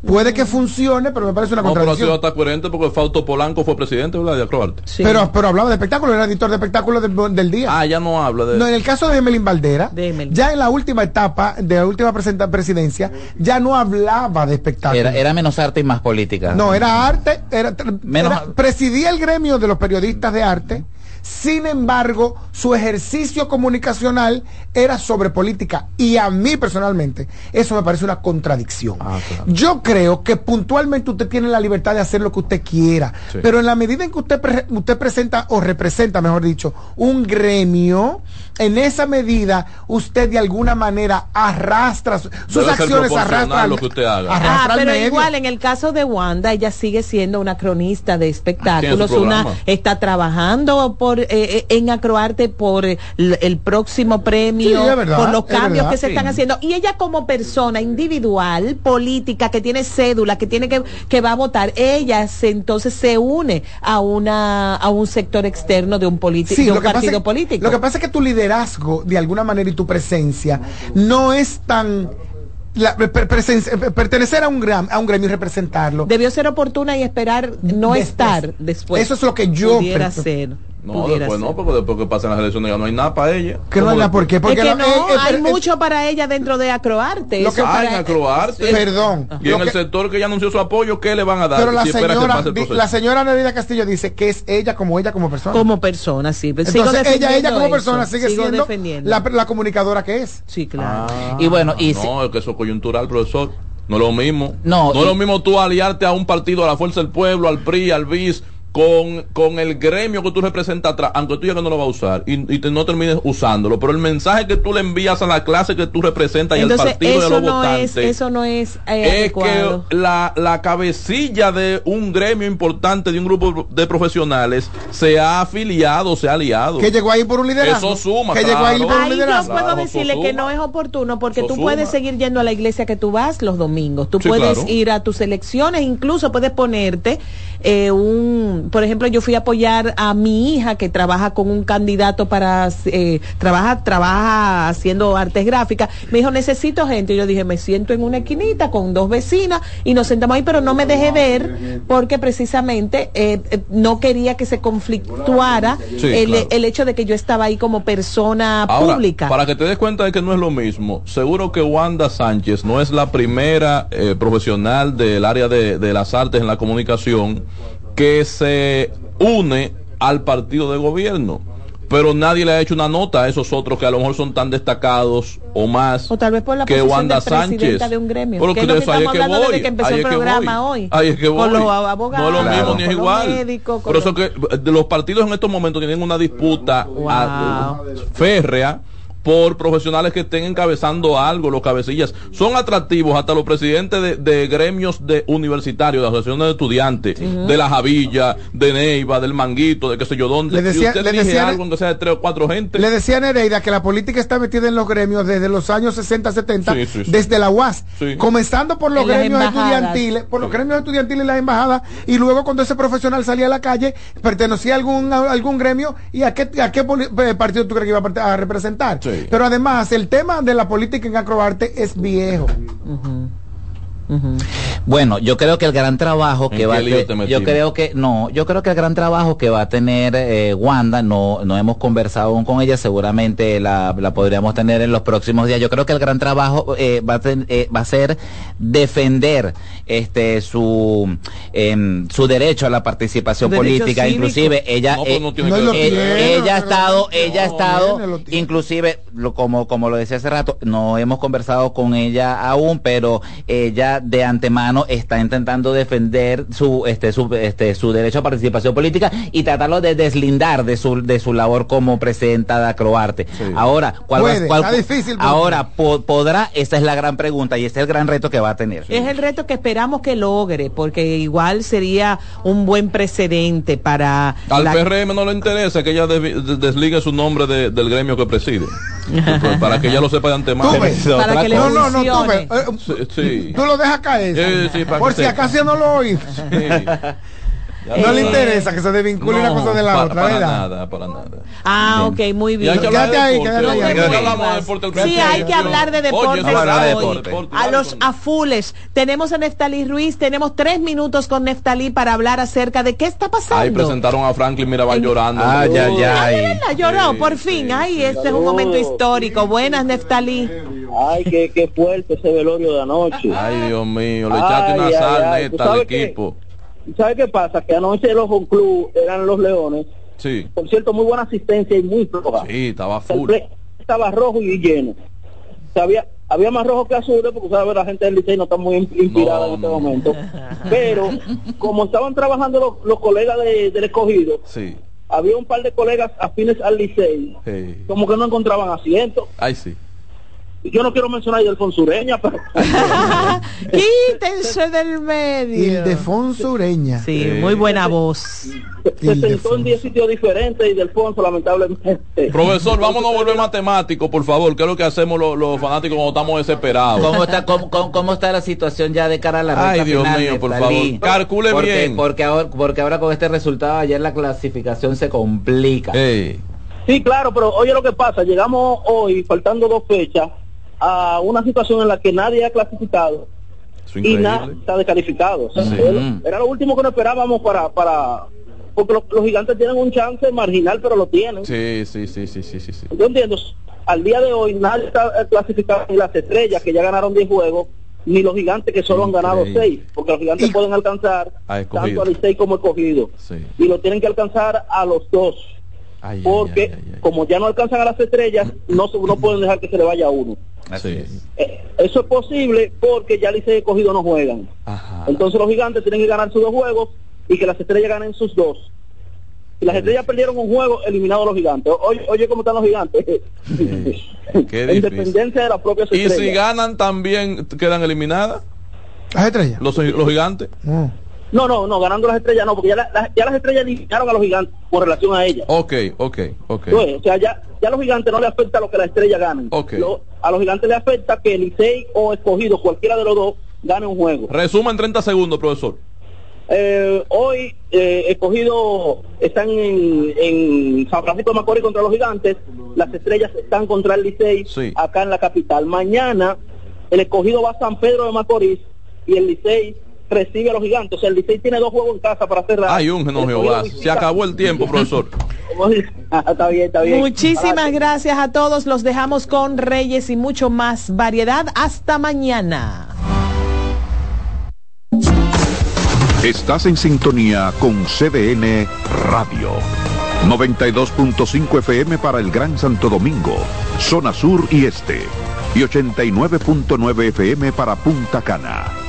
Puede que funcione, pero me parece una No, pero ha sido contradicción. hasta coherente porque Fausto Polanco fue presidente, ¿verdad? De Acroarte. Sí. Pero, pero hablaba de espectáculo, era editor de espectáculos del, del día. Ah, ya no habla de. No, en el caso de Emelín Valdera, De ya en la última etapa de la última presenta- presidencia, ya no hablaba de espectáculos. Era, era menos arte y más política. No, era arte, era, Menos- era- presidía el gremio de los periodistas de arte. Sin embargo, su ejercicio comunicacional era sobre política y a mí personalmente eso me parece una contradicción. Ah, claro. Yo creo que puntualmente usted tiene la libertad de hacer lo que usted quiera, Sí. pero en la medida en que usted pre- usted presenta o representa, mejor dicho, un gremio, en esa medida usted de alguna manera arrastra su- sus Debe acciones arrastran lo que usted haga. arrastra Ah, pero medio. igual en el caso de Wanda, ella sigue siendo una cronista de espectáculos, una está trabajando por eh, eh, en Acroarte por eh, el próximo premio, Sí, es verdad, por los cambios verdad, que se sí. están haciendo y ella como persona individual, política, que tiene cédula, que tiene que que va a votar, ella se, entonces se une a una a un sector externo de un político, Sí, de un partido es, político. lo que pasa es que tu liderazgo, de alguna manera, y tu presencia, no es tan... la- per- presen- pertenecer a un, gram, a un gremio y representarlo. Debió ser oportuna y esperar no Después. estar después. Eso es lo que yo pudiera ser. No, pudiera después ser. no, porque después que pasen las elecciones ya no hay nada para ella. que no ¿Cómo hay nada por qué. Porque es que no, eh, eh, hay eh, mucho para ella dentro de Acroarte. Lo que- Ah, para- en Acroarte. Perdón. Y en el sector que ya anunció su apoyo, ¿qué le van a dar? pero la si espera que señora, di- la señora Nerida Castillo dice que es ella como ella como persona. como persona, sí. pero sigo Entonces ella, ella como eso, persona sigue siendo defendiendo. la, la comunicadora que es. Sí, claro. Ah, Y bueno, y si- no, es que eso es coyuntural, profesor. No es lo mismo. No, es y- lo mismo tú aliarte a un partido, a la Fuerza del Pueblo, al PRI, al BIS, con, con el gremio que tú representas atrás, aunque tú ya que no lo vas a usar y, y te- no termines usándolo. Pero el mensaje que tú le envías a la clase que tú representas y Entonces, al partido de eso los no votantes. es, eso no es eh, es adecuado. que la, la cabecilla de un gremio importante, de un grupo de profesionales, se ha afiliado, se ha aliado. Que llegó ahí por un liderazgo. Eso suma, Que llegó ahí claro. por un Ahí yo liderazgo. puedo Claro, decirle que no es oportuno porque Eso tú puedes suma. seguir yendo a la iglesia que tú vas los domingos. Tú Sí, puedes claro. ir a tus elecciones, incluso puedes ponerte eh, un, por ejemplo, yo fui a apoyar a mi hija que trabaja con un candidato para, eh, trabaja, trabaja haciendo artes gráficas. Me dijo, necesito gente. Y yo dije, me siento en una esquinita con dos vecinas y nos sentamos ahí, pero no me dejé ver porque precisamente eh, eh, no quería que se conflictuara Sí, el, claro. el hecho de que yo estaba ahí como persona Ahora, pública. para que te des cuenta de que no es lo mismo, seguro que Wanda Sánchez no es la primera eh, profesional del área de, de las artes en la comunicación que se une al partido de gobierno. pero nadie le ha hecho una nota a esos otros que a lo mejor son tan destacados o más o tal vez por la que Wanda Sánchez. de un gremio. Pero que, es es que voy. Desde que empezó el programa hoy. Ahí es que voy. Con los abogados, no es lo mismo ni es igual. Médicos, por eso que de los partidos en estos momentos tienen una disputa wow. a, férrea por profesionales que estén encabezando algo, los cabecillas. Son atractivos hasta los presidentes de, de gremios de universitarios, de asociaciones de estudiantes, uh -huh. de la Javilla, de Neiva, del Manguito, de qué sé yo dónde. Le decía, usted le decía, algo, aunque sea de tres o cuatro gente. Le decía a Nereida que la política está metida en los gremios desde los años 60, 70, Sí, sí, sí. desde la UAS, Sí. comenzando por los En gremios estudiantiles, por los gremios estudiantiles y las embajadas, y luego cuando ese profesional salía a la calle, pertenecía a algún, a algún gremio y a qué, a qué poli- eh, partido tú crees que iba a a representar. Sí. Pero además, el tema de la política en Acrobarte es viejo. Bueno, yo creo que el gran trabajo ¿En que va a qué lío te- te yo creo que no, yo creo que el gran trabajo que va a tener eh, Wanda, no, no hemos conversado aún con ella, seguramente la, la podríamos tener en los próximos días. Yo creo que el gran trabajo eh, va, a ten- eh, va a ser defender este su em, su derecho a la participación política, cívico. inclusive ella No, pues no tiene No que lo decir. tiene, ella ha estado, ella ha estado, viene, lo tiene. inclusive, lo, como, como lo decía hace rato, no hemos conversado con ella aún, pero ella de antemano está intentando defender su, este, su, este, su derecho a participación política y tratarlo de deslindar de su, de su labor como presidenta de Acroarte. Ahora, ¿cuál va- Puede, cuál- está difícil, ahora, po- ¿podrá? Esa es la gran pregunta y ese es el gran reto que va a tener. Es el reto que esperamos que logre, porque igual sería un buen precedente para Al la- PRM no le interesa que ella desligue su nombre de- del gremio que preside. Para que ella lo sepa de antemano. Tú ves. para que le No, no, no, tú, ves, eh, Sí, sí. tú lo dejas caer. Sí, sí, para por que si sepa. acaso no lo oí. No le interesa que se desvincule una cosa de la pa- otra, para ¿verdad? nada, para nada. Ah, ok, muy Y bien. hay que hablar de Quédate ahí, quédate ahí. Sí, hay que hablar de deportes Oye, a hablar de hoy. deporte. A los afules. Tenemos a Neftalí Ruiz, tenemos tres minutos con Neftalí para hablar acerca de qué está pasando. Ahí presentaron a Franklin Mirabal llorando. Ah, ya, ya. Ay, de Ay. verdad, lloró, Sí, por fin. sí, Ay, sí. este es un momento histórico. Buenas, Neftalí. Ay, qué, qué fuerte ese velorio de anoche. Ay, Dios mío, le echaste una sal ay, ¿tú neta al qué? ¿Sabes qué pasa? Que anoche los home club eran los leones. Sí, Por cierto, muy buena asistencia y muy floja. sí, estaba full. estaba rojo y lleno. Sea, había, había más rojo que azules porque sabes la gente del Licey no está muy in- inspirada No, en este no. momento. Pero como estaban trabajando los, los colegas de- del escogido, Sí, había un par de colegas afines al Licey sí. como que no encontraban asientos. Ay, sí. Yo no quiero mencionar a Ildefonso Ureña, pero Quítense del medio. Ildefonso Ureña. Sí, Eh. muy buena voz. se sentó Ildefonso. en 10 sitios diferentes y Delfonso lamentablemente. Profesor, vámonos a volver matemático, por favor, que es lo que hacemos los, los fanáticos cuando estamos desesperados. ¿Cómo está, cómo, cómo- cómo está la situación ya de cara a la recta Ay, Dios final, mío, por favor. Calcule porque, bien. Porque ahora, porque ahora con este resultado ayer la clasificación se complica. Sí, claro, pero oye lo que pasa, llegamos hoy, faltando dos fechas, a una situación en la que nadie ha clasificado y nadie está descalificado. O sea, Sí. era, era lo último que no esperábamos para... para porque los, los gigantes tienen un chance marginal, pero lo tienen. Sí, sí, sí, sí, sí, sí. Yo entiendo, al día de hoy nadie está eh, clasificado ni las estrellas que ya ganaron 10 juegos, ni los gigantes que solo han ganado Increíble. 6, porque los gigantes pueden alcanzar tanto al Licey como escogido. Sí. Y lo tienen que alcanzar a los dos. Ay, porque ay, ay, ay. como ya no alcanzan a las estrellas, no, se- no pueden dejar que se le vaya a uno. Sí. Eh, eso es posible porque ya Licey y escogido no juegan. Ajá. Entonces los gigantes tienen que ganar sus dos juegos y que las estrellas ganen sus dos. Si las estrellas perdieron un juego, eliminados los gigantes. Oye, oye cómo están los gigantes. Qué en difícil. dependencia de las propias Y estrellas. si ganan también quedan eliminadas Las estrellas. los, los gigantes. Mm. No, no, no, ganando las estrellas no, porque ya, la- la- ya las estrellas eliminaron a los gigantes con relación a ellas. Ok, ok, ok. O sea, ya, ya a los gigantes no le afecta lo que las estrellas ganen. Ok. Lo- a los gigantes le afecta que el Licey o escogido, cualquiera de los dos, gane un juego. Resuma en 30 segundos, profesor. Eh, hoy eh, escogido están en, en San Francisco de Macorís contra los gigantes, las estrellas están contra el Licey Sí. acá en la capital. Mañana el escogido va a San Pedro de Macorís y el Licey recibe a los gigantes. O sea, el Licey tiene dos juegos en casa para cerrar. Ay, un no Jehová. Se acabó el tiempo, profesor. está bien, está bien. Muchísimas gracias a todos. Los dejamos con Reyes y mucho más variedad. Hasta mañana. Estás en sintonía con CDN Radio. 92.5 FM para el Gran Santo Domingo, zona sur y este, y 89.9 FM para Punta Cana.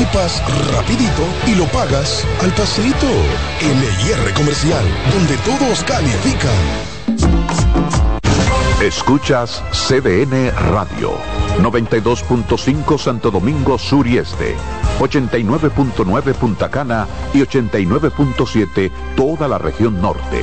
equipas rapidito y lo pagas al pasito. LIR Comercial, donde todos califican. Escuchas CDN Radio, 92.5 Santo Domingo Sur y Este, 89.9 Punta Cana y 89.7 toda la región norte.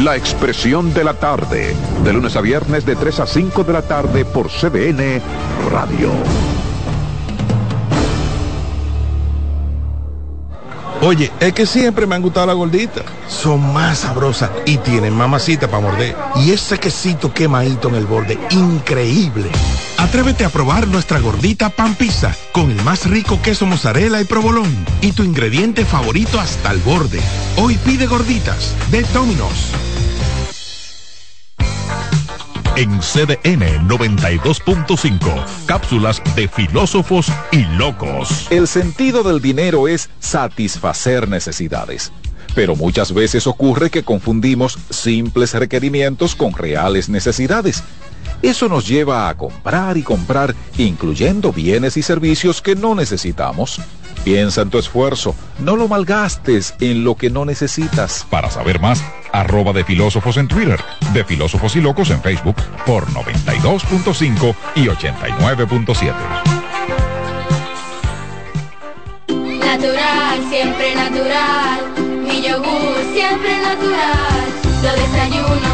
La Expresión de la Tarde, de lunes a viernes de 3 a 5 de la tarde por CDN Radio. Oye, es que siempre me han gustado las gorditas. Son más sabrosas y tienen mamacita para morder. Y ese quesito quemadito en el borde, increíble. Atrévete a probar nuestra gordita pan pizza con el más rico queso mozzarella y provolón y tu ingrediente favorito hasta el borde. Hoy pide gorditas de Domino's. En CDN 92.5, cápsulas de filósofos y locos. El sentido del dinero es satisfacer necesidades. Pero muchas veces ocurre que confundimos simples requerimientos con reales necesidades. Eso nos lleva a comprar y comprar, incluyendo bienes y servicios que no necesitamos. Piensa en tu esfuerzo, no lo malgastes en lo que no necesitas. Para saber más, arroba de filósofos en Twitter, de filósofos y locos en Facebook por 92.5 y 89.7. Natural, siempre natural. Mi yogur siempre natural. Lo desayuno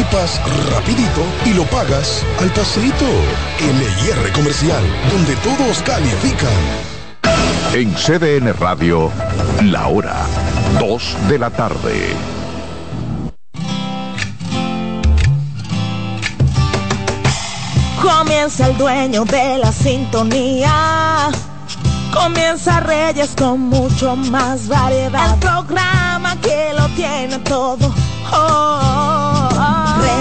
equipas rapidito y lo pagas al pasito. LIR Comercial, donde todos califican. En CDN Radio, la hora 2 de la tarde. Comienza el dueño de la sintonía. Comienza Reyes con mucho más variedad. El programa que lo tiene todo. Oh, oh, oh.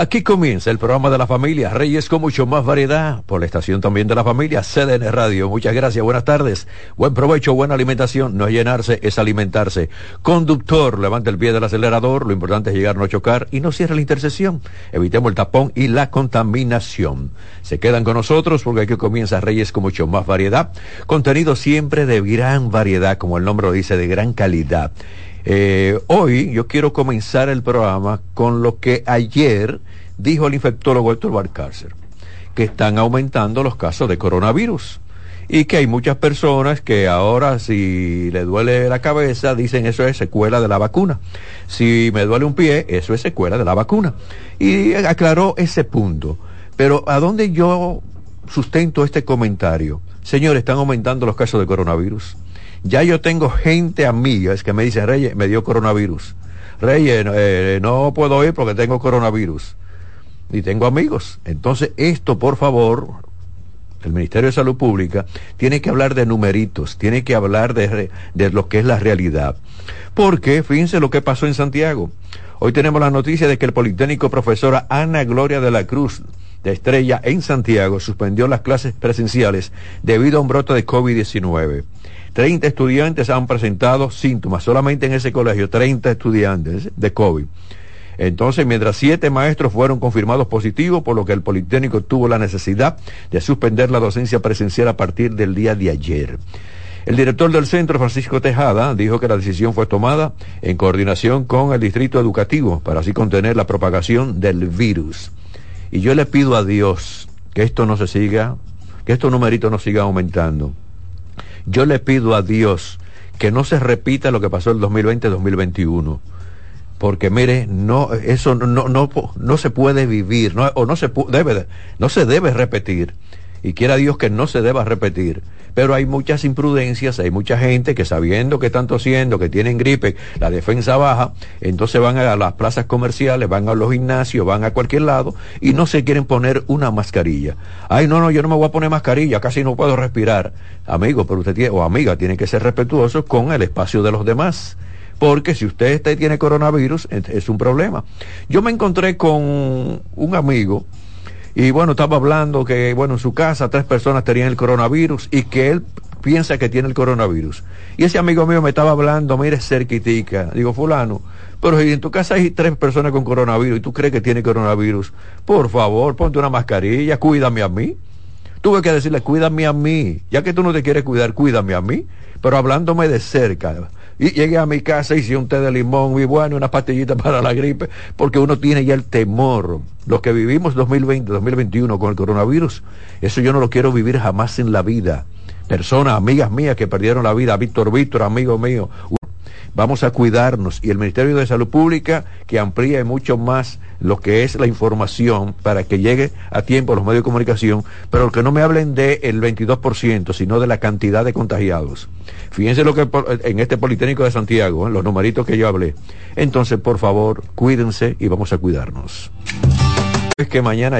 Aquí comienza el programa de la familia Reyes con mucho más variedad por la estación también de la familia CDN Radio. Muchas gracias, buenas tardes, buen provecho, buena alimentación. No es llenarse, es alimentarse. Conductor, levante el pie del acelerador. Lo importante es llegar, no chocar y no cierre la intersección. Evitemos el tapón y la contaminación. Se quedan con nosotros porque aquí comienza Reyes con mucho más variedad. Contenido siempre de gran variedad, como el nombre lo dice, de gran calidad. Eh, hoy yo quiero comenzar el programa con lo que ayer dijo el infectólogo Héctor Barcárcer, que están aumentando los casos de coronavirus y que hay muchas personas que ahora si le duele la cabeza dicen eso es secuela de la vacuna. Si me duele un pie, eso es secuela de la vacuna. Y aclaró ese punto. Pero ¿a dónde yo sustento este comentario? Señores, están aumentando los casos de coronavirus. Ya yo tengo gente amiga es que me dice, Reyes, me dio coronavirus. Reyes, eh, no puedo ir porque tengo coronavirus. Y tengo amigos. Entonces, esto, por favor, el Ministerio de Salud Pública tiene que hablar de numeritos, tiene que hablar de, de lo que es la realidad. Porque, fíjense lo que pasó en Santiago. Hoy tenemos la noticia de que el Politécnico profesora Ana Gloria de la Cruz de Estrella en Santiago suspendió las clases presenciales debido a un brote de COVID-19. 30 estudiantes han presentado síntomas, solamente en ese colegio, 30 estudiantes de COVID. Entonces, mientras siete maestros fueron confirmados positivos, por lo que el Politécnico tuvo la necesidad de suspender la docencia presencial a partir del día de ayer. El director del centro, Francisco Tejada, dijo que la decisión fue tomada en coordinación con el distrito educativo para así contener la propagación del virus. Y yo le pido a Dios que esto no se siga, que estos numeritos no sigan aumentando. Yo le pido a Dios que no se repita lo que pasó el 2020-2021. Porque mire, no, eso no, no, no se puede vivir, no, o no se debe, no se debe repetir y quiera Dios que no se deba repetir. Pero hay muchas imprudencias, hay mucha gente que sabiendo que están tosiendo, que tienen gripe, la defensa baja, entonces van a las plazas comerciales, van a los gimnasios, van a cualquier lado y no se quieren poner una mascarilla. Ay, no, no, yo no me voy a poner mascarilla, casi no puedo respirar. Amigo, pero usted tiene, o amiga, tiene que ser respetuoso con el espacio de los demás porque si usted está- tiene coronavirus es, es un problema. Yo me encontré con un amigo y bueno, estaba hablando que bueno, en su casa tres personas tenían el coronavirus y que él piensa que tiene el coronavirus. Y ese amigo mío me estaba hablando, mire, cerquitica. Digo, fulano, pero si en tu casa hay tres personas con coronavirus y tú crees que tiene coronavirus, por favor, ponte una mascarilla, cuídame a mí. Tuve que decirle, cuídame a mí. Ya que tú no te quieres cuidar, cuídame a mí. Pero hablándome de cerca. Y llegué a mi casa, hice un té de limón muy bueno, una pastillita para la gripe, porque uno tiene ya el temor. Los que vivimos 2020, 2021 con el coronavirus, eso yo no lo quiero vivir jamás en la vida. Personas, amigas mías que perdieron la vida, Víctor Víctor, amigo mío. Vamos a cuidarnos y el Ministerio de Salud Pública que amplíe mucho más lo que es la información para que llegue a tiempo a los medios de comunicación, pero que no me hablen de el 22%, sino de la cantidad de contagiados. Fíjense lo que en este Politécnico de Santiago, ¿eh? los numeritos que yo hablé. Entonces, por favor, cuídense y vamos a cuidarnos. Es que mañana